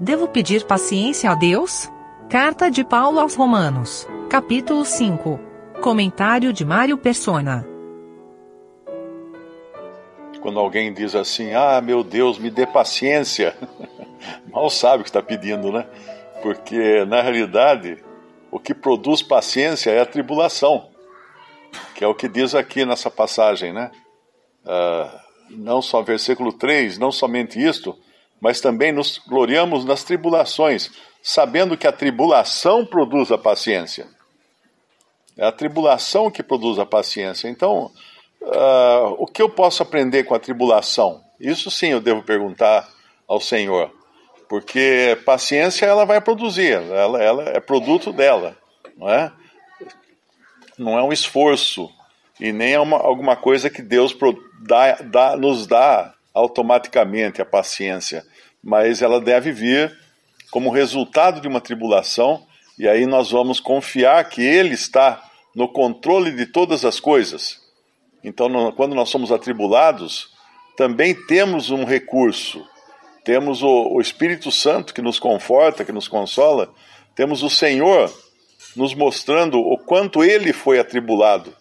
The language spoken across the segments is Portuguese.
Devo pedir paciência a Deus? Carta de Paulo aos Romanos, capítulo 5. Comentário de Mário Persona. Quando alguém diz assim: Ah, meu Deus, me dê paciência, mal sabe o que está pedindo, né? Porque, na realidade, o que produz paciência é a tribulação, que é o que diz aqui nessa passagem, né? Uh, não só versículo 3, não somente isto, mas também nos gloriamos nas tribulações, sabendo que a tribulação produz a paciência. É a tribulação que produz a paciência. Então, uh, o que eu posso aprender com a tribulação? Isso sim eu devo perguntar ao Senhor, porque paciência ela vai produzir, ela, ela é produto dela, não é? Não é um esforço e nem é uma, alguma coisa que Deus dá, dá, nos dá automaticamente a paciência, mas ela deve vir como resultado de uma tribulação, e aí nós vamos confiar que Ele está no controle de todas as coisas. Então, quando nós somos atribulados, também temos um recurso. Temos o, o Espírito Santo que nos conforta, que nos consola. Temos o Senhor nos mostrando o quanto ele foi atribulado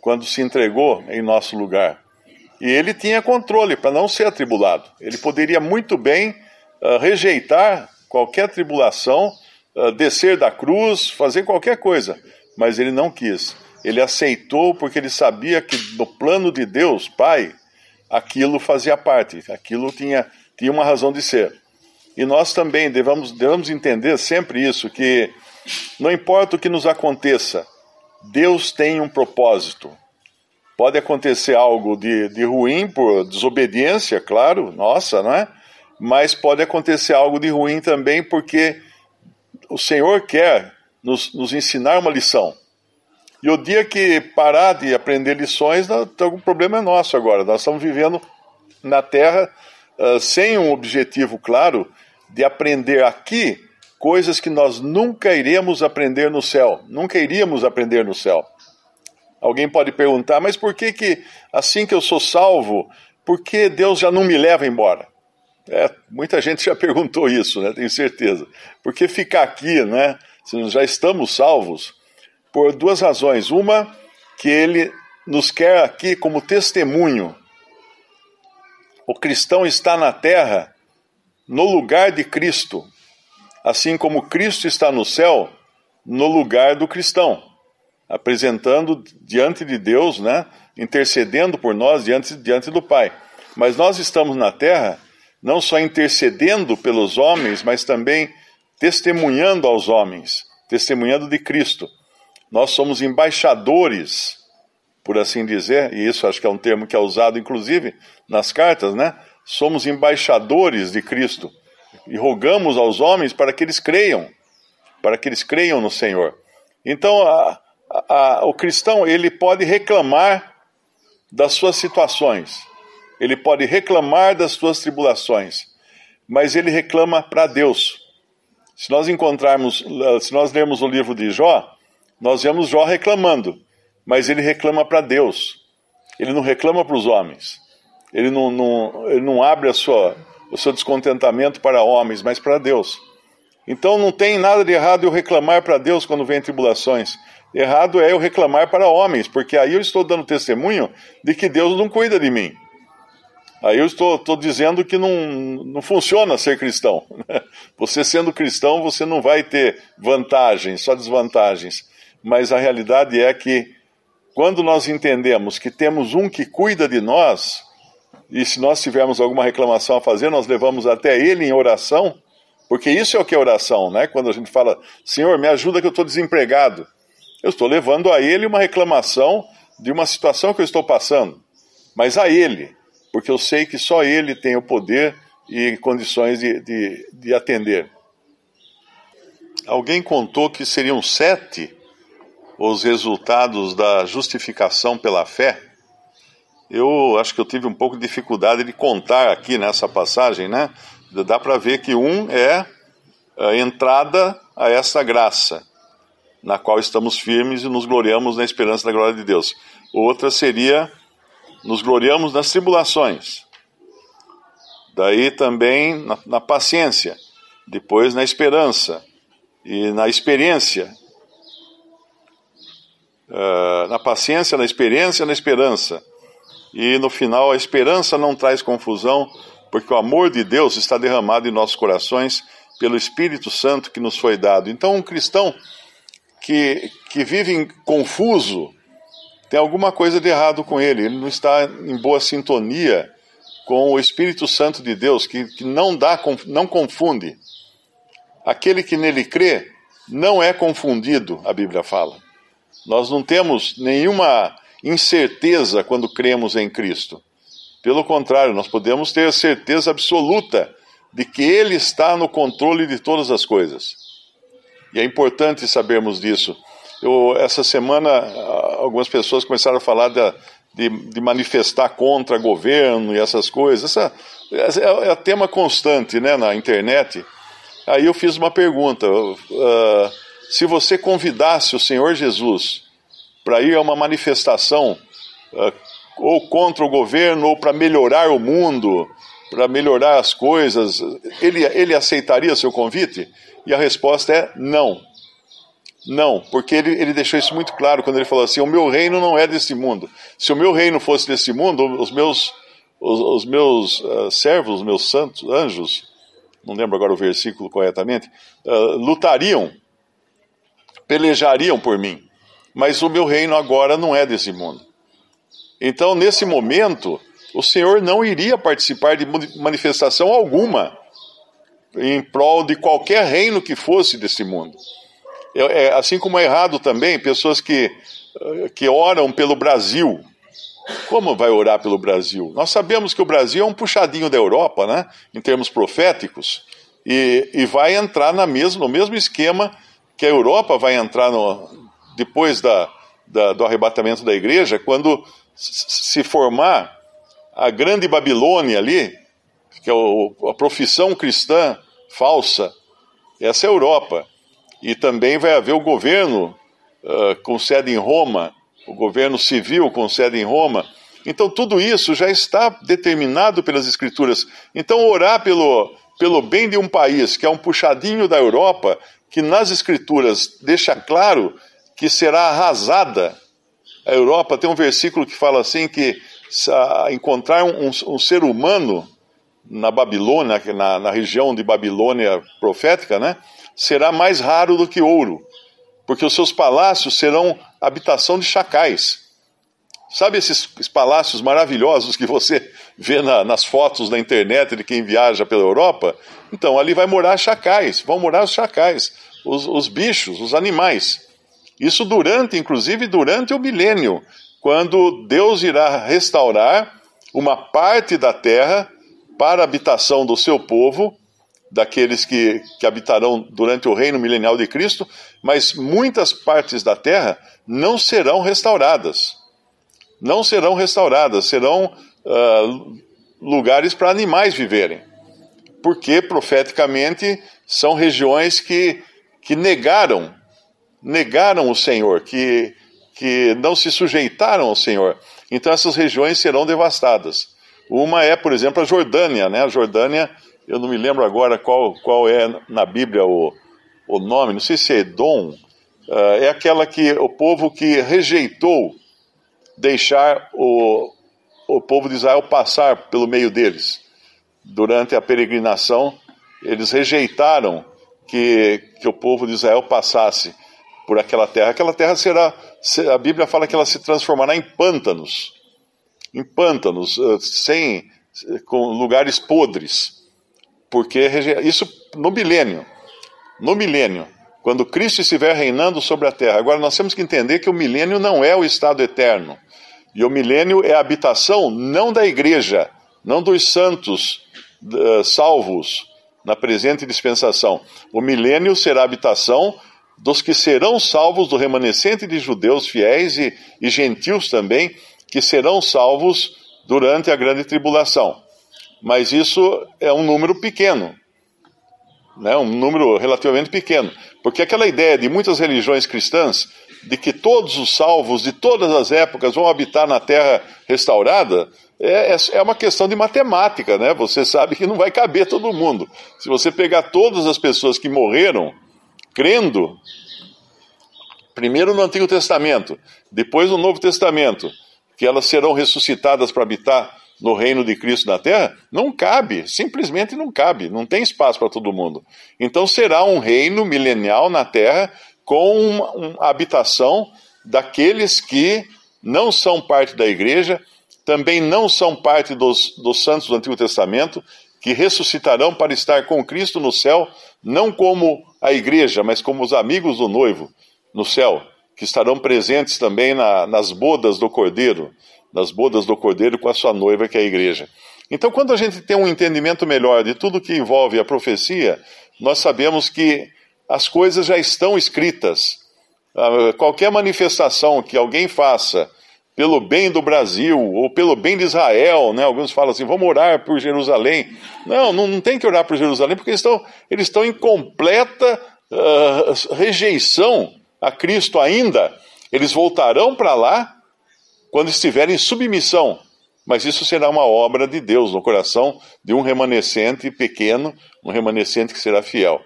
quando se entregou em nosso lugar. E ele tinha controle para não ser atribulado. Ele poderia muito bem uh, rejeitar qualquer tribulação, uh, descer da cruz, fazer qualquer coisa, mas ele não quis. Ele aceitou porque ele sabia que no plano de Deus, Pai, aquilo fazia parte, aquilo tinha, tinha uma razão de ser. E nós também devemos, devemos entender sempre isso, que não importa o que nos aconteça, Deus tem um propósito. Pode acontecer algo de, de ruim por desobediência, claro, nossa, não é? Mas pode acontecer algo de ruim também porque o Senhor quer nos, nos ensinar uma lição. E o dia que parar de aprender lições, o problema é nosso agora. Nós estamos vivendo na Terra uh, sem um objetivo claro de aprender aqui coisas que nós nunca iremos aprender no céu. Nunca iríamos aprender no céu. Alguém pode perguntar, mas por que que assim que eu sou salvo, por que Deus já não me leva embora? É, muita gente já perguntou isso, né? Tenho certeza. Porque ficar aqui, né? Se nós já estamos salvos, por duas razões. Uma, que Ele nos quer aqui como testemunho. O cristão está na terra no lugar de Cristo, assim como Cristo está no céu no lugar do cristão apresentando diante de Deus, né, intercedendo por nós diante, diante do Pai. Mas nós estamos na terra não só intercedendo pelos homens, mas também testemunhando aos homens, testemunhando de Cristo. Nós somos embaixadores, por assim dizer, e isso acho que é um termo que é usado inclusive nas cartas, né? Somos embaixadores de Cristo e rogamos aos homens para que eles creiam, para que eles creiam no Senhor. Então, a, a, o cristão ele pode reclamar das suas situações, ele pode reclamar das suas tribulações, mas ele reclama para Deus. Se nós encontrarmos, se nós lermos o livro de Jó, nós vemos Jó reclamando, mas ele reclama para Deus. Ele não reclama para os homens. Ele não, não, ele não abre sua, o seu descontentamento para homens, mas para Deus. Então não tem nada de errado eu reclamar para Deus quando vem tribulações. Errado é eu reclamar para homens, porque aí eu estou dando testemunho de que Deus não cuida de mim. Aí eu estou, estou dizendo que não, não funciona ser cristão. Você sendo cristão, você não vai ter vantagens, só desvantagens. Mas a realidade é que quando nós entendemos que temos um que cuida de nós, e se nós tivermos alguma reclamação a fazer, nós levamos até ele em oração, porque isso é o que é oração, né? Quando a gente fala, Senhor, me ajuda que eu estou desempregado. Eu estou levando a ele uma reclamação de uma situação que eu estou passando, mas a ele, porque eu sei que só ele tem o poder e condições de, de, de atender. Alguém contou que seriam sete os resultados da justificação pela fé. Eu acho que eu tive um pouco de dificuldade de contar aqui nessa passagem, né? Dá para ver que um é a entrada a essa graça na qual estamos firmes e nos gloriamos na esperança da glória de Deus. Outra seria nos gloriamos nas tribulações. Daí também na, na paciência. depois na esperança e na experiência, uh, na paciência, na experiência, na esperança. E no final, a esperança não traz confusão, porque o amor de Deus está derramado em nossos corações pelo Espírito Santo que nos foi dado. Então, um cristão que, que vive confuso, tem alguma coisa de errado com ele, ele não está em boa sintonia com o Espírito Santo de Deus, que, que não dá, não confunde. Aquele que nele crê não é confundido, a Bíblia fala. Nós não temos nenhuma incerteza quando cremos em Cristo. Pelo contrário, nós podemos ter certeza absoluta de que Ele está no controle de todas as coisas. E é importante sabermos disso. Eu, essa semana, algumas pessoas começaram a falar de, de, manifestar contra governo e essas coisas. Essa, é, é tema constante né, na internet. Aí eu fiz uma pergunta: uh, se você convidasse o Senhor Jesus para ir a uma manifestação uh, ou contra o governo ou para melhorar o mundo, para melhorar as coisas, ele, ele aceitaria seu convite? E a resposta é não. Não, porque ele, ele deixou isso muito claro quando ele falou assim: o meu reino não é desse mundo. Se o meu reino fosse desse mundo, os meus, os, os meus uh, servos, os meus santos, anjos, não lembro agora o versículo corretamente, uh, lutariam, pelejariam por mim. Mas o meu reino agora não é desse mundo. Então, nesse momento, o Senhor não iria participar de manifestação alguma em prol de qualquer reino que fosse desse mundo. É, é, assim como é errado também pessoas que, que oram pelo Brasil. Como vai orar pelo Brasil? Nós sabemos que o Brasil é um puxadinho da Europa, né, em termos proféticos, e, e vai entrar na mesmo, no mesmo esquema que a Europa vai entrar no, depois da, da, do arrebatamento da igreja, quando se formar a grande Babilônia ali, que é o, a profissão cristã falsa, essa é a Europa. E também vai haver o governo uh, com sede em Roma, o governo civil com sede em Roma. Então, tudo isso já está determinado pelas Escrituras. Então, orar pelo, pelo bem de um país, que é um puxadinho da Europa, que nas Escrituras deixa claro que será arrasada. A Europa tem um versículo que fala assim: que encontrar um, um ser humano na Babilônia, na, na região de Babilônia profética, né, será mais raro do que ouro, porque os seus palácios serão habitação de chacais. Sabe esses palácios maravilhosos que você vê na, nas fotos na internet de quem viaja pela Europa? Então, ali vai morar chacais, vão morar os chacais, os, os bichos, os animais. Isso durante, inclusive, durante o milênio, quando Deus irá restaurar uma parte da terra para a habitação do seu povo, daqueles que, que habitarão durante o reino milenial de Cristo, mas muitas partes da terra não serão restauradas. Não serão restauradas, serão uh, lugares para animais viverem. Porque, profeticamente, são regiões que, que negaram, negaram o Senhor, que, que não se sujeitaram ao Senhor. Então, essas regiões serão devastadas. Uma é, por exemplo, a Jordânia. Né? A Jordânia, eu não me lembro agora qual, qual é na Bíblia o, o nome, não sei se é Edom, uh, é aquela que o povo que rejeitou deixar o, o povo de Israel passar pelo meio deles. Durante a peregrinação, eles rejeitaram que, que o povo de Israel passasse por aquela terra. Aquela terra será, a Bíblia fala que ela se transformará em pântanos em pântanos, eh, sem, com lugares podres. Porque isso no milênio. No milênio. Quando Cristo estiver reinando sobre a terra. Agora nós temos que entender que o milênio não é o estado eterno. E o milênio é a habitação não da igreja, não dos santos uh, salvos na presente dispensação. O milênio será a habitação dos que serão salvos do remanescente de judeus fiéis e, e gentios também, que serão salvos durante a grande tribulação. Mas isso é um número pequeno, né? um número relativamente pequeno. Porque aquela ideia de muitas religiões cristãs de que todos os salvos de todas as épocas vão habitar na terra restaurada, é, é, é uma questão de matemática, né? Você sabe que não vai caber todo mundo. Se você pegar todas as pessoas que morreram crendo, primeiro no Antigo Testamento, depois no Novo Testamento, que elas serão ressuscitadas para habitar no reino de Cristo na terra, não cabe, simplesmente não cabe, não tem espaço para todo mundo. Então será um reino milenial na terra com uma, uma habitação daqueles que não são parte da igreja, também não são parte dos, dos santos do Antigo Testamento, que ressuscitarão para estar com Cristo no céu, não como a igreja, mas como os amigos do noivo no céu, que estarão presentes também na, nas bodas do Cordeiro, nas bodas do Cordeiro com a sua noiva, que é a igreja. Então, quando a gente tem um entendimento melhor de tudo que envolve a profecia, nós sabemos que as coisas já estão escritas. Ah, qualquer manifestação que alguém faça pelo bem do Brasil ou pelo bem de Israel, né? Alguns falam assim, vamos orar por Jerusalém. Não, não, não tem que orar por Jerusalém porque eles estão, eles estão em completa uh, rejeição a Cristo ainda. Eles voltarão para lá quando estiverem em submissão. Mas isso será uma obra de Deus no coração de um remanescente pequeno, um remanescente que será fiel.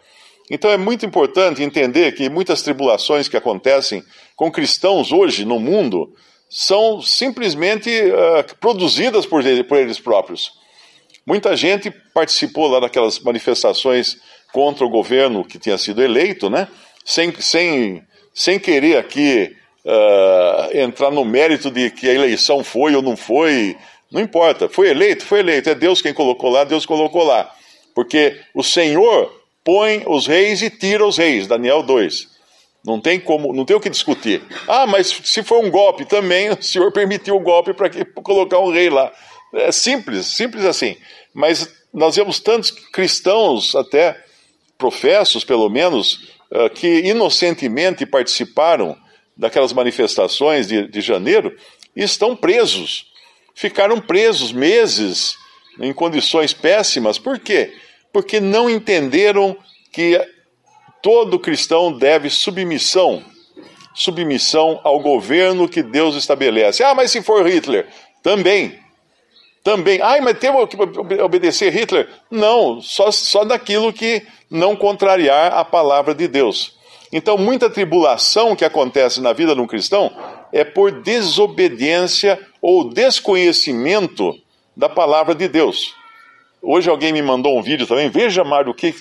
Então é muito importante entender que muitas tribulações que acontecem com cristãos hoje no mundo são simplesmente uh, produzidas por, por eles próprios. Muita gente participou lá daquelas manifestações contra o governo que tinha sido eleito, né? Sem, sem, sem querer aqui uh, entrar no mérito de que a eleição foi ou não foi, não importa. Foi eleito, foi eleito. É Deus quem colocou lá, Deus colocou lá. Porque o Senhor põe os reis e tira os reis. Daniel 2. Não tem como, não tem o que discutir. Ah, mas se for um golpe também, o senhor permitiu o golpe para colocar um rei lá. É simples, simples assim. Mas nós vemos tantos cristãos, até professos pelo menos, ah, que inocentemente participaram daquelas manifestações de, de janeiro e estão presos. Ficaram presos meses em condições péssimas. Por quê? Porque não entenderam que todo cristão deve submissão, submissão ao governo que Deus estabelece. Ah, mas se for Hitler, também. Também. Ah, mas temos que obedecer Hitler? Não, só, só daquilo que não contrariar a palavra de Deus. Então, muita tribulação que acontece na vida de um cristão é por desobediência ou desconhecimento da palavra de Deus. Hoje alguém me mandou um vídeo também. Veja, Mário, o que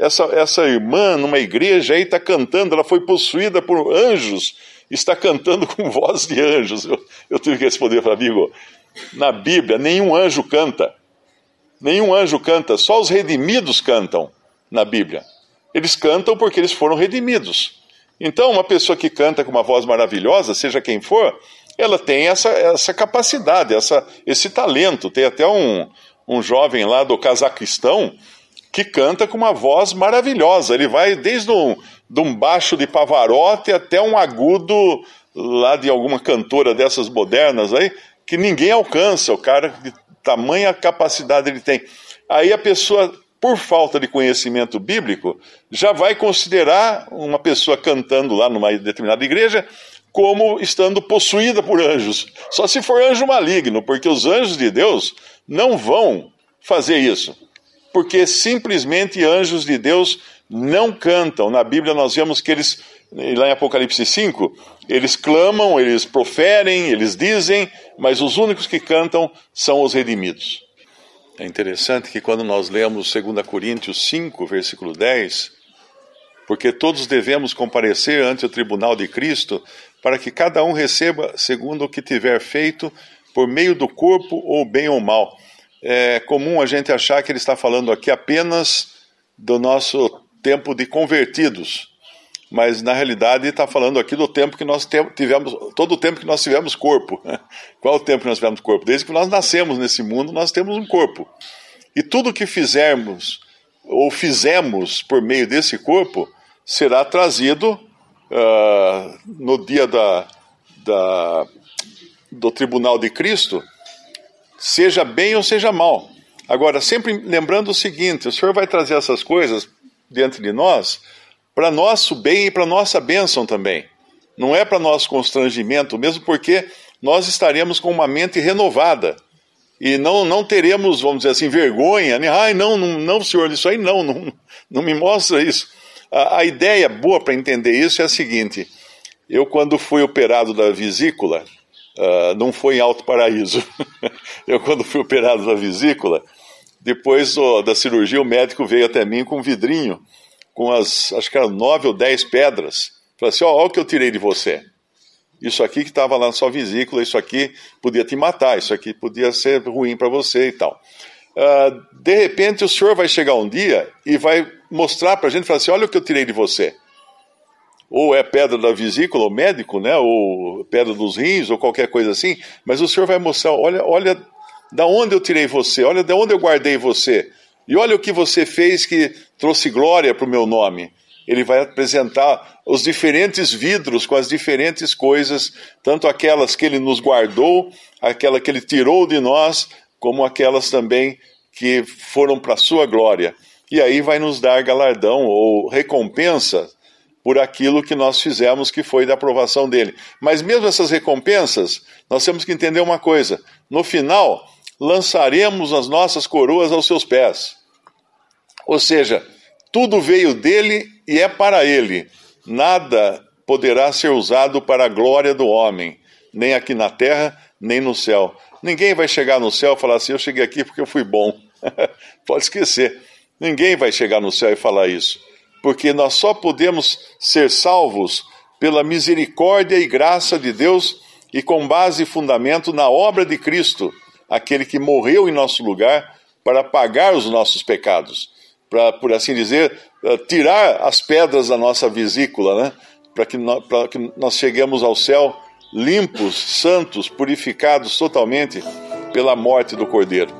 essa, essa irmã numa igreja aí está cantando, ela foi possuída por anjos, está cantando com voz de anjos. Eu, eu tive que responder para amigo, na Bíblia, nenhum anjo canta. Nenhum anjo canta, só os redimidos cantam na Bíblia. Eles cantam porque eles foram redimidos. Então, uma pessoa que canta com uma voz maravilhosa, seja quem for, ela tem essa, essa capacidade, essa, esse talento. Tem até um, um jovem lá do Cazaquistão que canta com uma voz maravilhosa. Ele vai desde um, de um baixo de Pavarotti até um agudo lá de alguma cantora dessas modernas aí, que ninguém alcança, o cara de tamanha capacidade ele tem. Aí a pessoa, por falta de conhecimento bíblico, já vai considerar uma pessoa cantando lá numa determinada igreja como estando possuída por anjos. Só se for anjo maligno, porque os anjos de Deus não vão fazer isso porque simplesmente anjos de Deus não cantam. Na Bíblia nós vemos que eles, lá em Apocalipse 5, eles clamam, eles proferem, eles dizem, mas os únicos que cantam são os redimidos. É interessante que quando nós lemos 2 Coríntios 5, versículo 10, porque todos devemos comparecer ante o tribunal de Cristo, para que cada um receba segundo o que tiver feito, por meio do corpo, ou bem ou mal é comum a gente achar que ele está falando aqui apenas do nosso tempo de convertidos, mas na realidade está falando aqui do tempo que nós tivemos, todo o tempo que nós tivemos corpo. Qual o tempo que nós tivemos corpo? Desde que nós nascemos nesse mundo, nós temos um corpo. E tudo que fizermos ou fizemos por meio desse corpo será trazido uh, no dia da, da, do tribunal de Cristo seja bem ou seja mal. Agora, sempre lembrando o seguinte: o Senhor vai trazer essas coisas diante de nós para nosso bem e para nossa bênção também. Não é para nosso constrangimento, mesmo porque nós estaremos com uma mente renovada. e não, não teremos, vamos dizer assim, vergonha, né? Ai, não, não, não, senhor, isso aí não, não, não me mostra isso. A, a ideia boa para entender isso é a seguinte: eu, quando fui operado da vesícula, uh, não foi em Alto Paraíso, eu, quando fui operado da vesícula, depois oh, da cirurgia, o médico veio até mim com um vidrinho, com as, acho que eram nove ou dez pedras. Falei assim: ó, oh, olha o que eu tirei de você. Isso aqui que estava lá na sua vesícula, isso aqui podia te matar, isso aqui podia ser ruim para você e tal. Uh, de repente, o senhor vai chegar um dia e vai mostrar para a gente, falar assim, olha o que eu tirei de você. Ou é pedra da vesícula, ou médico, né? ou pedra dos rins, ou qualquer coisa assim, mas o senhor vai mostrar, olha, olha da onde eu tirei você, olha de onde eu guardei você, e olha o que você fez que trouxe glória para o meu nome. Ele vai apresentar os diferentes vidros com as diferentes coisas, tanto aquelas que ele nos guardou, aquela que ele tirou de nós, como aquelas também que foram para a sua glória. E aí vai nos dar galardão ou recompensa por aquilo que nós fizemos que foi da aprovação dele. Mas mesmo essas recompensas, nós temos que entender uma coisa: no final, lançaremos as nossas coroas aos seus pés. Ou seja, tudo veio dele e é para ele. Nada poderá ser usado para a glória do homem, nem aqui na terra, nem no céu. Ninguém vai chegar no céu e falar assim: Eu cheguei aqui porque eu fui bom. Pode esquecer. Ninguém vai chegar no céu e falar isso. Porque nós só podemos ser salvos pela misericórdia e graça de Deus e com base e fundamento na obra de Cristo, aquele que morreu em nosso lugar para pagar os nossos pecados para, por assim dizer, eh, tirar as pedras da nossa vesícula, né? para que, nós, que nós cheguemos ao céu limpos, santos, purificados totalmente pela morte do Cordeiro.